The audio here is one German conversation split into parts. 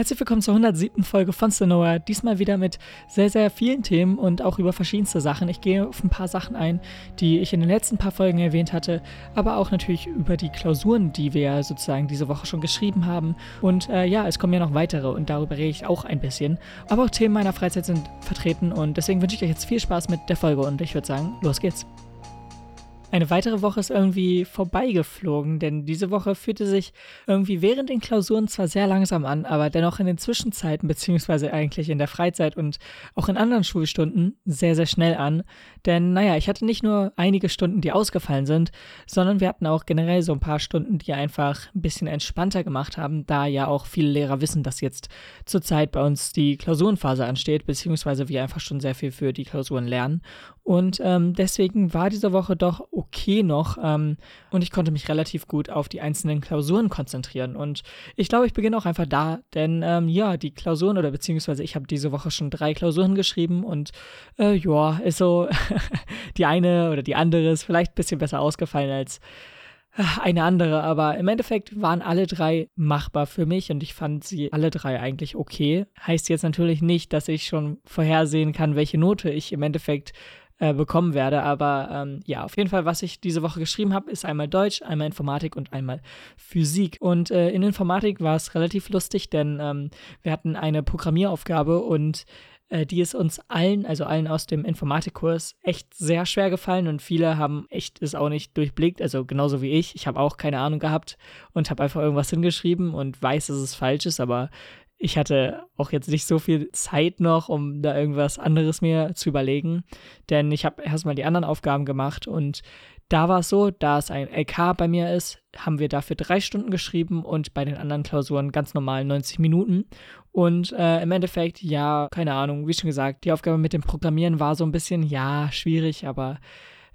Herzlich willkommen zur 107. Folge von Sonora. Diesmal wieder mit sehr, sehr vielen Themen und auch über verschiedenste Sachen. Ich gehe auf ein paar Sachen ein, die ich in den letzten paar Folgen erwähnt hatte, aber auch natürlich über die Klausuren, die wir sozusagen diese Woche schon geschrieben haben. Und äh, ja, es kommen ja noch weitere und darüber rede ich auch ein bisschen. Aber auch Themen meiner Freizeit sind vertreten und deswegen wünsche ich euch jetzt viel Spaß mit der Folge und ich würde sagen, los geht's. Eine weitere Woche ist irgendwie vorbeigeflogen, denn diese Woche fühlte sich irgendwie während den Klausuren zwar sehr langsam an, aber dennoch in den Zwischenzeiten beziehungsweise eigentlich in der Freizeit und auch in anderen Schulstunden sehr, sehr schnell an. Denn naja, ich hatte nicht nur einige Stunden, die ausgefallen sind, sondern wir hatten auch generell so ein paar Stunden, die einfach ein bisschen entspannter gemacht haben, da ja auch viele Lehrer wissen, dass jetzt zurzeit bei uns die Klausurenphase ansteht, beziehungsweise wir einfach schon sehr viel für die Klausuren lernen. Und ähm, deswegen war diese Woche doch okay noch ähm, und ich konnte mich relativ gut auf die einzelnen Klausuren konzentrieren. Und ich glaube, ich beginne auch einfach da, denn ähm, ja, die Klausuren oder beziehungsweise ich habe diese Woche schon drei Klausuren geschrieben und äh, ja, ist so, die eine oder die andere ist vielleicht ein bisschen besser ausgefallen als äh, eine andere, aber im Endeffekt waren alle drei machbar für mich und ich fand sie alle drei eigentlich okay. Heißt jetzt natürlich nicht, dass ich schon vorhersehen kann, welche Note ich im Endeffekt äh, bekommen werde. Aber ähm, ja, auf jeden Fall, was ich diese Woche geschrieben habe, ist einmal Deutsch, einmal Informatik und einmal Physik. Und äh, in Informatik war es relativ lustig, denn ähm, wir hatten eine Programmieraufgabe und äh, die ist uns allen, also allen aus dem Informatikkurs, echt sehr schwer gefallen und viele haben echt es auch nicht durchblickt, also genauso wie ich. Ich habe auch keine Ahnung gehabt und habe einfach irgendwas hingeschrieben und weiß, dass es falsch ist, aber ich hatte auch jetzt nicht so viel Zeit noch, um da irgendwas anderes mir zu überlegen, denn ich habe erstmal die anderen Aufgaben gemacht und da war es so, da es ein LK bei mir ist, haben wir dafür drei Stunden geschrieben und bei den anderen Klausuren ganz normal 90 Minuten. Und äh, im Endeffekt, ja, keine Ahnung, wie schon gesagt, die Aufgabe mit dem Programmieren war so ein bisschen, ja, schwierig, aber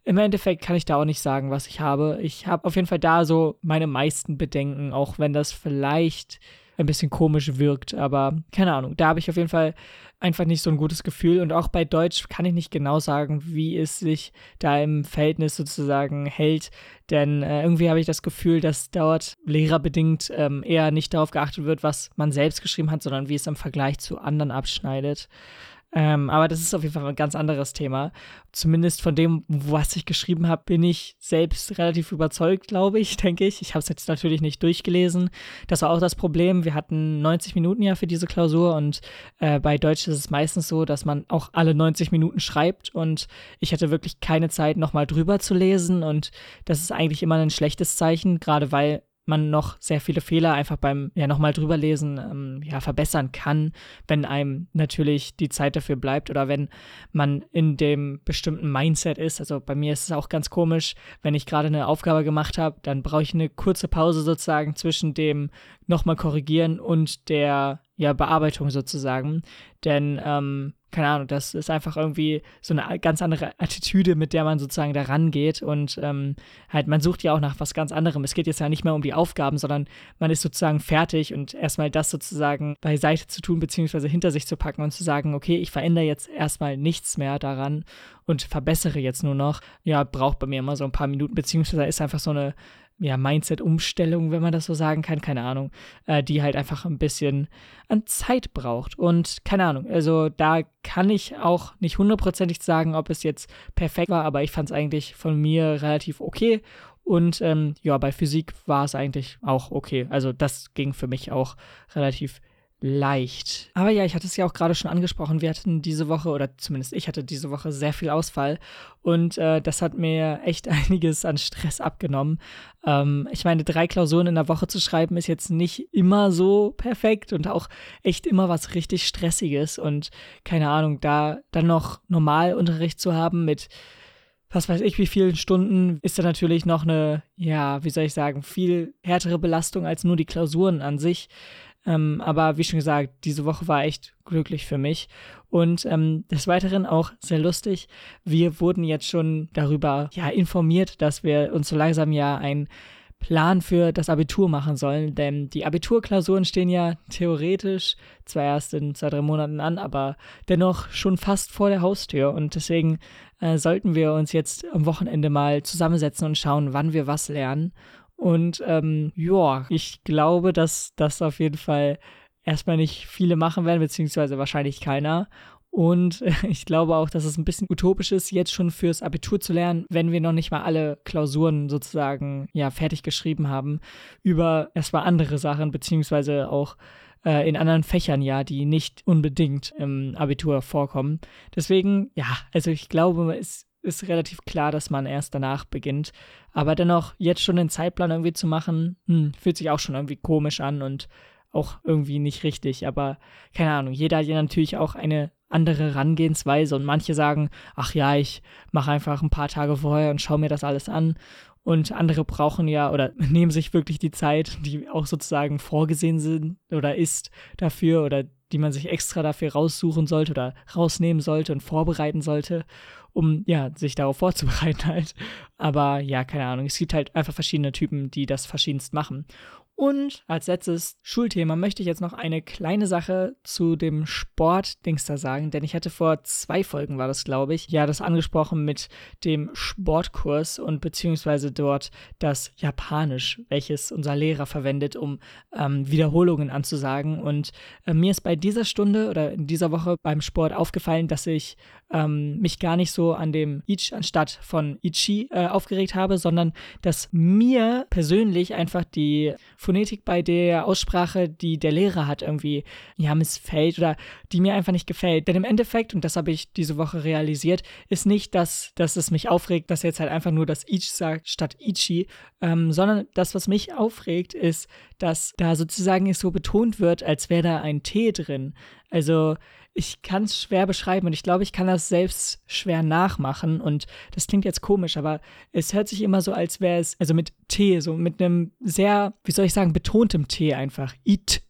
im Endeffekt kann ich da auch nicht sagen, was ich habe. Ich habe auf jeden Fall da so meine meisten Bedenken, auch wenn das vielleicht ein bisschen komisch wirkt. Aber keine Ahnung, da habe ich auf jeden Fall einfach nicht so ein gutes Gefühl. Und auch bei Deutsch kann ich nicht genau sagen, wie es sich da im Verhältnis sozusagen hält. Denn äh, irgendwie habe ich das Gefühl, dass dort lehrerbedingt ähm, eher nicht darauf geachtet wird, was man selbst geschrieben hat, sondern wie es im Vergleich zu anderen abschneidet. Ähm, aber das ist auf jeden Fall ein ganz anderes Thema. Zumindest von dem, was ich geschrieben habe, bin ich selbst relativ überzeugt, glaube ich, denke ich. Ich habe es jetzt natürlich nicht durchgelesen. Das war auch das Problem. Wir hatten 90 Minuten ja für diese Klausur und äh, bei Deutsch ist es meistens so, dass man auch alle 90 Minuten schreibt und ich hatte wirklich keine Zeit, nochmal drüber zu lesen und das ist eigentlich immer ein schlechtes Zeichen, gerade weil man noch sehr viele Fehler einfach beim ja nochmal drüber lesen ähm, ja verbessern kann, wenn einem natürlich die Zeit dafür bleibt oder wenn man in dem bestimmten Mindset ist. Also bei mir ist es auch ganz komisch, wenn ich gerade eine Aufgabe gemacht habe, dann brauche ich eine kurze Pause sozusagen zwischen dem nochmal korrigieren und der ja Bearbeitung sozusagen, denn ähm, keine Ahnung, das ist einfach irgendwie so eine ganz andere Attitüde, mit der man sozusagen da rangeht. Und ähm, halt, man sucht ja auch nach was ganz anderem. Es geht jetzt ja nicht mehr um die Aufgaben, sondern man ist sozusagen fertig und erstmal das sozusagen beiseite zu tun, beziehungsweise hinter sich zu packen und zu sagen, okay, ich verändere jetzt erstmal nichts mehr daran und verbessere jetzt nur noch. Ja, braucht bei mir immer so ein paar Minuten, beziehungsweise ist einfach so eine ja, Mindset-Umstellung, wenn man das so sagen kann, keine Ahnung, äh, die halt einfach ein bisschen an Zeit braucht. Und keine Ahnung, also da kann ich auch nicht hundertprozentig sagen, ob es jetzt perfekt war, aber ich fand es eigentlich von mir relativ okay. Und ähm, ja, bei Physik war es eigentlich auch okay. Also das ging für mich auch relativ leicht. Aber ja, ich hatte es ja auch gerade schon angesprochen, wir hatten diese Woche, oder zumindest ich hatte diese Woche sehr viel Ausfall und äh, das hat mir echt einiges an Stress abgenommen. Ähm, ich meine, drei Klausuren in der Woche zu schreiben ist jetzt nicht immer so perfekt und auch echt immer was richtig Stressiges und keine Ahnung, da dann noch Normalunterricht zu haben mit was weiß ich, wie vielen Stunden ist da natürlich noch eine, ja, wie soll ich sagen, viel härtere Belastung als nur die Klausuren an sich. Ähm, aber wie schon gesagt, diese Woche war echt glücklich für mich. Und ähm, des Weiteren auch sehr lustig. Wir wurden jetzt schon darüber ja, informiert, dass wir uns so langsam ja ein Plan für das Abitur machen sollen, denn die Abiturklausuren stehen ja theoretisch zwar erst in zwei, drei Monaten an, aber dennoch schon fast vor der Haustür und deswegen äh, sollten wir uns jetzt am Wochenende mal zusammensetzen und schauen, wann wir was lernen und ähm, ja, ich glaube, dass das auf jeden Fall erstmal nicht viele machen werden, beziehungsweise wahrscheinlich keiner. Und ich glaube auch, dass es ein bisschen utopisch ist, jetzt schon fürs Abitur zu lernen, wenn wir noch nicht mal alle Klausuren sozusagen ja fertig geschrieben haben über erstmal andere Sachen, beziehungsweise auch äh, in anderen Fächern ja, die nicht unbedingt im Abitur vorkommen. Deswegen, ja, also ich glaube, es ist relativ klar, dass man erst danach beginnt. Aber dennoch, jetzt schon den Zeitplan irgendwie zu machen, hm, fühlt sich auch schon irgendwie komisch an und auch irgendwie nicht richtig. Aber keine Ahnung, jeder hat ja natürlich auch eine andere Herangehensweise und manche sagen, ach ja, ich mache einfach ein paar Tage vorher und schaue mir das alles an. Und andere brauchen ja oder nehmen sich wirklich die Zeit, die auch sozusagen vorgesehen sind oder ist dafür oder die man sich extra dafür raussuchen sollte oder rausnehmen sollte und vorbereiten sollte um ja, sich darauf vorzubereiten halt. Aber ja, keine Ahnung. Es gibt halt einfach verschiedene Typen, die das verschiedenst machen. Und als letztes Schulthema möchte ich jetzt noch eine kleine Sache zu dem Sportdings da sagen, denn ich hatte vor zwei Folgen war das, glaube ich, ja, das angesprochen mit dem Sportkurs und beziehungsweise dort das Japanisch, welches unser Lehrer verwendet, um ähm, Wiederholungen anzusagen. Und äh, mir ist bei dieser Stunde oder in dieser Woche beim Sport aufgefallen, dass ich ähm, mich gar nicht so an dem Ich anstatt von Ichi äh, aufgeregt habe, sondern dass mir persönlich einfach die Phonetik bei der Aussprache, die der Lehrer hat, irgendwie ja missfällt oder die mir einfach nicht gefällt. Denn im Endeffekt, und das habe ich diese Woche realisiert, ist nicht, dass, dass es mich aufregt, dass er jetzt halt einfach nur das Ich sagt statt Ichi, ähm, sondern das, was mich aufregt, ist, dass da sozusagen es so betont wird, als wäre da ein T drin. Also ich kann es schwer beschreiben und ich glaube, ich kann das selbst schwer nachmachen und das klingt jetzt komisch, aber es hört sich immer so, als wäre es, also mit T, so mit einem sehr, wie soll ich sagen, betontem T einfach. It.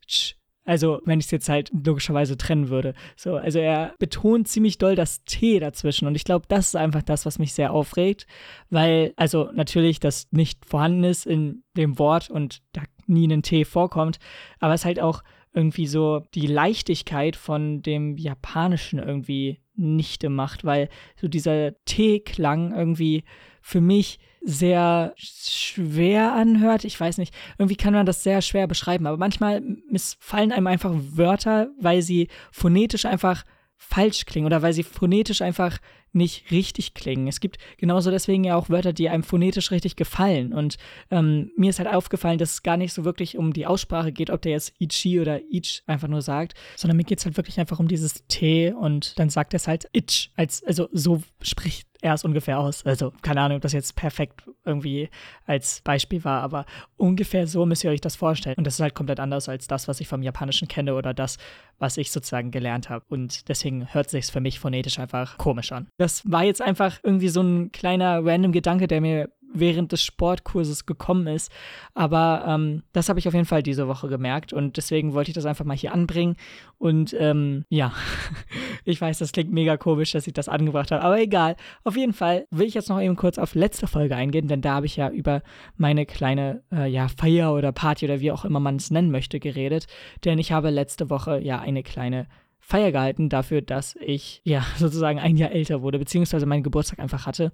Also, wenn ich es jetzt halt logischerweise trennen würde. So, also er betont ziemlich doll das T dazwischen. Und ich glaube, das ist einfach das, was mich sehr aufregt. Weil, also natürlich, das nicht vorhanden ist in dem Wort und da nie ein T vorkommt. Aber es halt auch irgendwie so die Leichtigkeit von dem Japanischen irgendwie nichte macht, weil so dieser T-Klang irgendwie für mich sehr schwer anhört. Ich weiß nicht, irgendwie kann man das sehr schwer beschreiben, aber manchmal missfallen einem einfach Wörter, weil sie phonetisch einfach falsch klingen oder weil sie phonetisch einfach nicht richtig klingen. Es gibt genauso deswegen ja auch Wörter, die einem phonetisch richtig gefallen. Und ähm, mir ist halt aufgefallen, dass es gar nicht so wirklich um die Aussprache geht, ob der jetzt Ichi oder Ich einfach nur sagt, sondern mir geht es halt wirklich einfach um dieses T und dann sagt er es halt Itch. Als, also so spricht er es ungefähr aus. Also keine Ahnung, ob das jetzt perfekt irgendwie als Beispiel war, aber ungefähr so müsst ihr euch das vorstellen. Und das ist halt komplett anders als das, was ich vom Japanischen kenne oder das, was ich sozusagen gelernt habe. Und deswegen hört sich für mich phonetisch einfach komisch an. Das war jetzt einfach irgendwie so ein kleiner random Gedanke, der mir während des Sportkurses gekommen ist. Aber ähm, das habe ich auf jeden Fall diese Woche gemerkt und deswegen wollte ich das einfach mal hier anbringen. Und ähm, ja, ich weiß, das klingt mega komisch, dass ich das angebracht habe, aber egal. Auf jeden Fall will ich jetzt noch eben kurz auf letzte Folge eingehen, denn da habe ich ja über meine kleine äh, ja, Feier oder Party oder wie auch immer man es nennen möchte geredet. Denn ich habe letzte Woche ja eine kleine Feier gehalten dafür, dass ich ja sozusagen ein Jahr älter wurde, beziehungsweise meinen Geburtstag einfach hatte.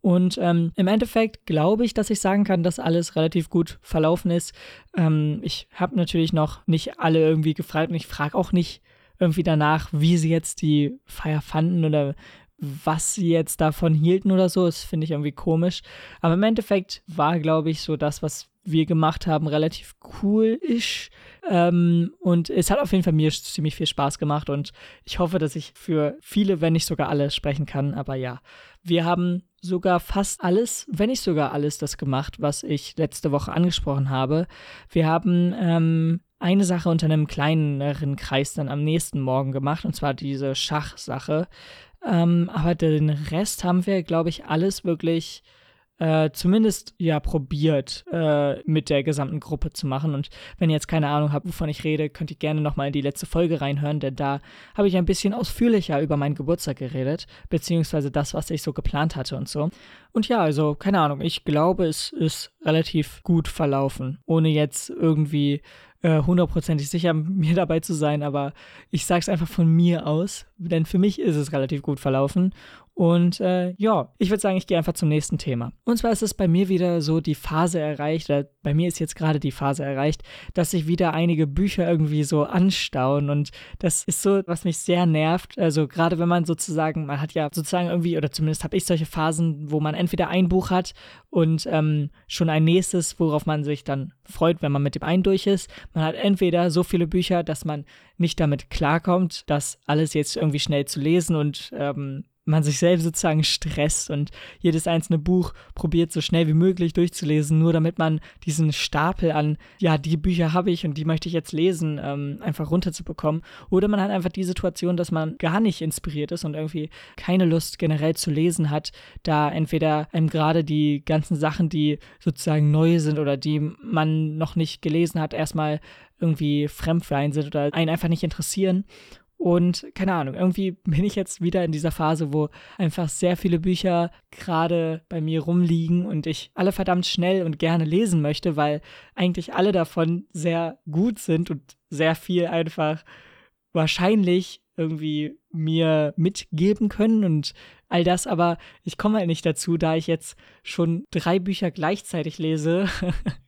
Und ähm, im Endeffekt glaube ich, dass ich sagen kann, dass alles relativ gut verlaufen ist. Ähm, ich habe natürlich noch nicht alle irgendwie gefragt und ich frage auch nicht irgendwie danach, wie sie jetzt die Feier fanden oder was sie jetzt davon hielten oder so. Das finde ich irgendwie komisch. Aber im Endeffekt war, glaube ich, so das, was wir gemacht haben, relativ cool ist. Ähm, und es hat auf jeden Fall mir ziemlich viel Spaß gemacht und ich hoffe, dass ich für viele, wenn nicht sogar alle, sprechen kann. Aber ja, wir haben sogar fast alles, wenn nicht sogar alles, das gemacht, was ich letzte Woche angesprochen habe. Wir haben ähm, eine Sache unter einem kleineren Kreis dann am nächsten Morgen gemacht, und zwar diese Schachsache. Ähm, aber den Rest haben wir, glaube ich, alles wirklich äh, zumindest ja probiert, äh, mit der gesamten Gruppe zu machen. Und wenn ihr jetzt keine Ahnung habt, wovon ich rede, könnt ihr gerne nochmal in die letzte Folge reinhören, denn da habe ich ein bisschen ausführlicher über meinen Geburtstag geredet, beziehungsweise das, was ich so geplant hatte und so. Und ja, also keine Ahnung, ich glaube, es ist relativ gut verlaufen, ohne jetzt irgendwie äh, hundertprozentig sicher mir dabei zu sein, aber ich sage es einfach von mir aus, denn für mich ist es relativ gut verlaufen. Und äh, ja, ich würde sagen, ich gehe einfach zum nächsten Thema. Und zwar ist es bei mir wieder so die Phase erreicht, oder bei mir ist jetzt gerade die Phase erreicht, dass sich wieder einige Bücher irgendwie so anstauen. Und das ist so, was mich sehr nervt. Also gerade wenn man sozusagen, man hat ja sozusagen irgendwie, oder zumindest habe ich solche Phasen, wo man entweder ein Buch hat und ähm, schon ein nächstes, worauf man sich dann freut, wenn man mit dem einen durch ist. Man hat entweder so viele Bücher, dass man nicht damit klarkommt, das alles jetzt irgendwie schnell zu lesen und ähm, man sich selbst sozusagen stresst und jedes einzelne Buch probiert so schnell wie möglich durchzulesen, nur damit man diesen Stapel an, ja, die Bücher habe ich und die möchte ich jetzt lesen, ähm, einfach runterzubekommen. Oder man hat einfach die Situation, dass man gar nicht inspiriert ist und irgendwie keine Lust generell zu lesen hat, da entweder einem gerade die ganzen Sachen, die sozusagen neu sind oder die man noch nicht gelesen hat, erstmal irgendwie fremd für einen sind oder einen einfach nicht interessieren und keine Ahnung, irgendwie bin ich jetzt wieder in dieser Phase, wo einfach sehr viele Bücher gerade bei mir rumliegen und ich alle verdammt schnell und gerne lesen möchte, weil eigentlich alle davon sehr gut sind und sehr viel einfach wahrscheinlich irgendwie mir mitgeben können und all das, aber ich komme halt nicht dazu, da ich jetzt schon drei Bücher gleichzeitig lese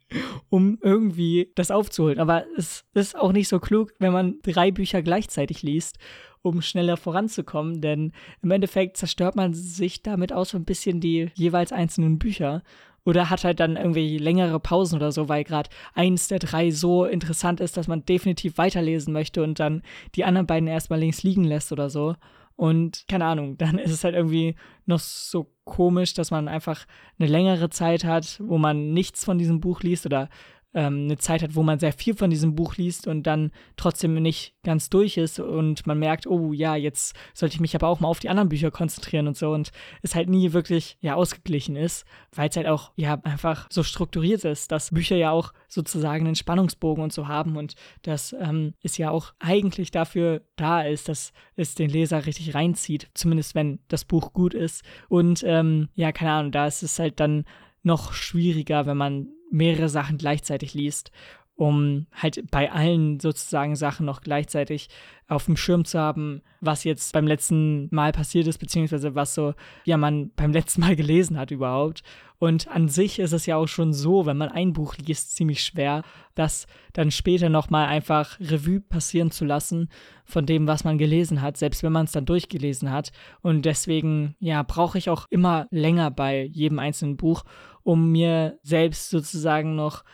um irgendwie das aufzuholen. Aber es ist auch nicht so klug, wenn man drei Bücher gleichzeitig liest, um schneller voranzukommen, denn im Endeffekt zerstört man sich damit auch so ein bisschen die jeweils einzelnen Bücher. Oder hat halt dann irgendwie längere Pausen oder so, weil gerade eins der drei so interessant ist, dass man definitiv weiterlesen möchte und dann die anderen beiden erstmal links liegen lässt oder so. Und keine Ahnung, dann ist es halt irgendwie noch so komisch, dass man einfach eine längere Zeit hat, wo man nichts von diesem Buch liest oder ähm, eine Zeit hat, wo man sehr viel von diesem Buch liest und dann trotzdem nicht ganz durch ist und man merkt, oh ja, jetzt sollte ich mich aber auch mal auf die anderen Bücher konzentrieren und so und es halt nie wirklich ja ausgeglichen ist, weil es halt auch ja einfach so strukturiert ist, dass Bücher ja auch sozusagen einen Spannungsbogen und so haben und dass ähm, es ja auch eigentlich dafür da ist, dass es den Leser richtig reinzieht, zumindest wenn das Buch gut ist und ähm, ja, keine Ahnung, da ist es halt dann noch schwieriger, wenn man mehrere Sachen gleichzeitig liest, um halt bei allen sozusagen Sachen noch gleichzeitig auf dem Schirm zu haben, was jetzt beim letzten Mal passiert ist, beziehungsweise was so, ja, man beim letzten Mal gelesen hat überhaupt. Und an sich ist es ja auch schon so, wenn man ein Buch liest, ziemlich schwer, das dann später nochmal einfach Revue passieren zu lassen von dem, was man gelesen hat, selbst wenn man es dann durchgelesen hat. Und deswegen, ja, brauche ich auch immer länger bei jedem einzelnen Buch, um mir selbst sozusagen noch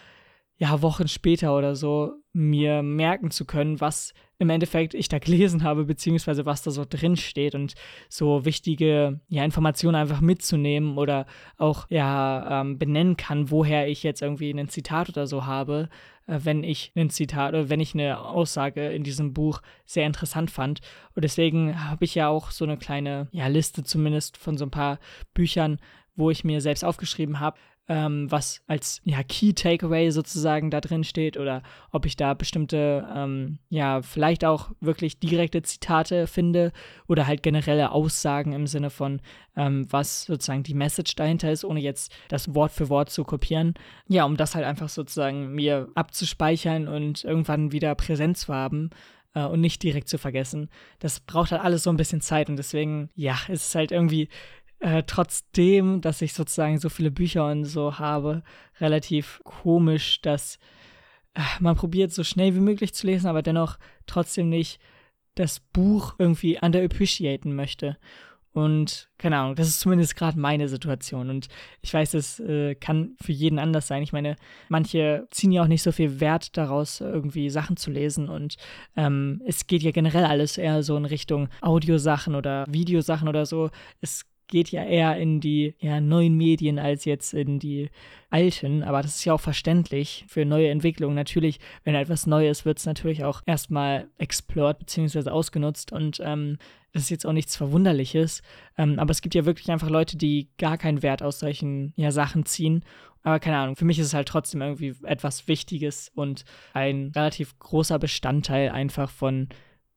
ja, Wochen später oder so mir merken zu können, was im Endeffekt ich da gelesen habe, beziehungsweise was da so drin steht und so wichtige ja, Informationen einfach mitzunehmen oder auch ja ähm, benennen kann, woher ich jetzt irgendwie ein Zitat oder so habe, äh, wenn ich ein Zitat oder wenn ich eine Aussage in diesem Buch sehr interessant fand. Und deswegen habe ich ja auch so eine kleine ja, Liste zumindest von so ein paar Büchern, wo ich mir selbst aufgeschrieben habe, ähm, was als ja, Key Takeaway sozusagen da drin steht oder ob ich da bestimmte, ähm, ja, vielleicht auch wirklich direkte Zitate finde oder halt generelle Aussagen im Sinne von, ähm, was sozusagen die Message dahinter ist, ohne jetzt das Wort für Wort zu kopieren. Ja, um das halt einfach sozusagen mir abzuspeichern und irgendwann wieder präsent zu haben äh, und nicht direkt zu vergessen. Das braucht halt alles so ein bisschen Zeit und deswegen, ja, ist es halt irgendwie äh, trotzdem, dass ich sozusagen so viele Bücher und so habe, relativ komisch, dass äh, man probiert so schnell wie möglich zu lesen, aber dennoch trotzdem nicht das Buch irgendwie underappreciaten möchte. Und keine Ahnung, das ist zumindest gerade meine Situation. Und ich weiß, das äh, kann für jeden anders sein. Ich meine, manche ziehen ja auch nicht so viel Wert daraus, irgendwie Sachen zu lesen. Und ähm, es geht ja generell alles eher so in Richtung Audiosachen oder Videosachen oder so. Es geht ja eher in die ja, neuen Medien als jetzt in die alten, aber das ist ja auch verständlich für neue Entwicklungen. Natürlich, wenn etwas Neues wird es natürlich auch erstmal explored bzw. ausgenutzt und ähm, das ist jetzt auch nichts Verwunderliches, ähm, aber es gibt ja wirklich einfach Leute, die gar keinen Wert aus solchen ja, Sachen ziehen. Aber keine Ahnung, für mich ist es halt trotzdem irgendwie etwas Wichtiges und ein relativ großer Bestandteil einfach von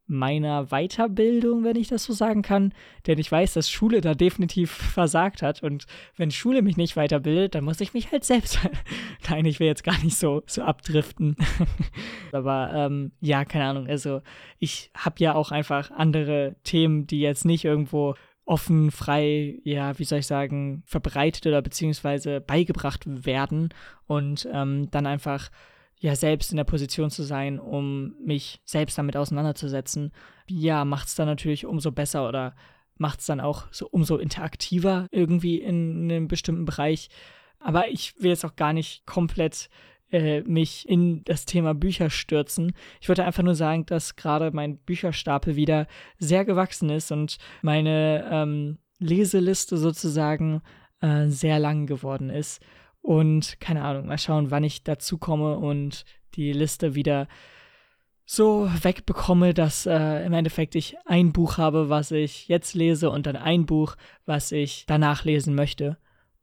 meiner Weiterbildung, wenn ich das so sagen kann. Denn ich weiß, dass Schule da definitiv versagt hat. Und wenn Schule mich nicht weiterbildet, dann muss ich mich halt selbst. Nein, ich will jetzt gar nicht so, so abdriften. Aber ähm, ja, keine Ahnung. Also ich habe ja auch einfach andere Themen, die jetzt nicht irgendwo offen, frei, ja, wie soll ich sagen, verbreitet oder beziehungsweise beigebracht werden und ähm, dann einfach ja selbst in der Position zu sein, um mich selbst damit auseinanderzusetzen, ja, macht es dann natürlich umso besser oder macht es dann auch so umso interaktiver irgendwie in, in einem bestimmten Bereich. Aber ich will jetzt auch gar nicht komplett äh, mich in das Thema Bücher stürzen. Ich wollte einfach nur sagen, dass gerade mein Bücherstapel wieder sehr gewachsen ist und meine ähm, Leseliste sozusagen äh, sehr lang geworden ist. Und keine Ahnung, mal schauen, wann ich dazu komme und die Liste wieder so wegbekomme, dass äh, im Endeffekt ich ein Buch habe, was ich jetzt lese und dann ein Buch, was ich danach lesen möchte.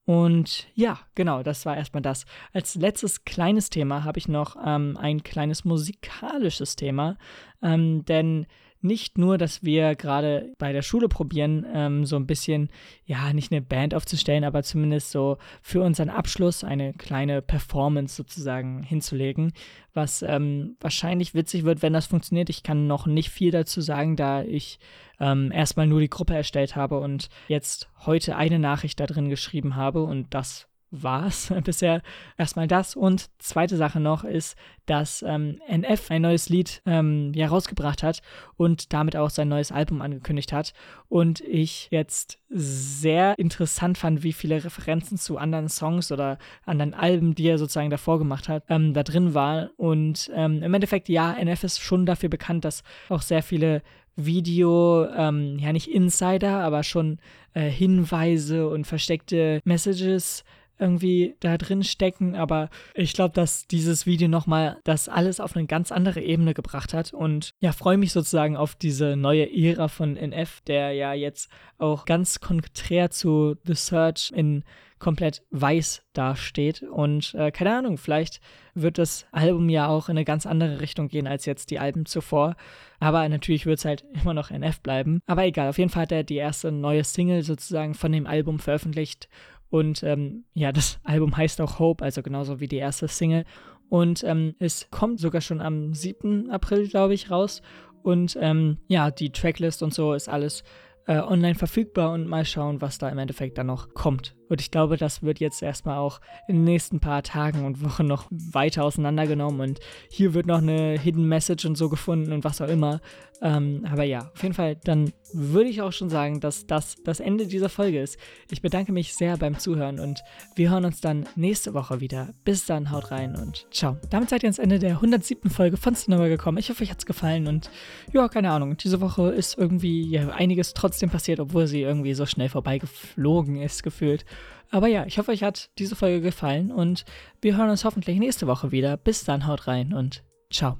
Und ja, genau, das war erstmal das. Als letztes kleines Thema habe ich noch ähm, ein kleines musikalisches Thema, ähm, denn nicht nur, dass wir gerade bei der Schule probieren, ähm, so ein bisschen, ja, nicht eine Band aufzustellen, aber zumindest so für unseren Abschluss eine kleine Performance sozusagen hinzulegen, was ähm, wahrscheinlich witzig wird, wenn das funktioniert. Ich kann noch nicht viel dazu sagen, da ich ähm, erstmal nur die Gruppe erstellt habe und jetzt heute eine Nachricht da drin geschrieben habe und das war es bisher erstmal das. Und zweite Sache noch ist, dass ähm, NF ein neues Lied ähm, ja rausgebracht hat und damit auch sein neues Album angekündigt hat. Und ich jetzt sehr interessant fand, wie viele Referenzen zu anderen Songs oder anderen Alben, die er sozusagen davor gemacht hat, ähm, da drin war. Und ähm, im Endeffekt, ja, NF ist schon dafür bekannt, dass auch sehr viele Video, ähm, ja nicht Insider, aber schon äh, Hinweise und versteckte Messages irgendwie da drin stecken, aber ich glaube, dass dieses Video nochmal das alles auf eine ganz andere Ebene gebracht hat und ja, freue mich sozusagen auf diese neue Ära von NF, der ja jetzt auch ganz konträr zu The Search in komplett weiß dasteht und äh, keine Ahnung, vielleicht wird das Album ja auch in eine ganz andere Richtung gehen als jetzt die Alben zuvor. Aber natürlich wird es halt immer noch NF bleiben. Aber egal, auf jeden Fall hat er die erste neue Single sozusagen von dem Album veröffentlicht und ähm, ja, das Album heißt auch Hope, also genauso wie die erste Single. Und ähm, es kommt sogar schon am 7. April, glaube ich, raus. Und ähm, ja, die Tracklist und so ist alles äh, online verfügbar und mal schauen, was da im Endeffekt dann noch kommt. Und ich glaube, das wird jetzt erstmal auch in den nächsten paar Tagen und Wochen noch weiter auseinandergenommen und hier wird noch eine Hidden Message und so gefunden und was auch immer. Ähm, aber ja, auf jeden Fall, dann würde ich auch schon sagen, dass das das Ende dieser Folge ist. Ich bedanke mich sehr beim Zuhören und wir hören uns dann nächste Woche wieder. Bis dann, haut rein und ciao. Damit seid ihr ans Ende der 107. Folge von Cinema gekommen. Ich hoffe, euch hat es gefallen und ja, keine Ahnung. Diese Woche ist irgendwie ja, einiges trotzdem passiert, obwohl sie irgendwie so schnell vorbeigeflogen ist, gefühlt. Aber ja, ich hoffe, euch hat diese Folge gefallen und wir hören uns hoffentlich nächste Woche wieder. Bis dann, haut rein und ciao.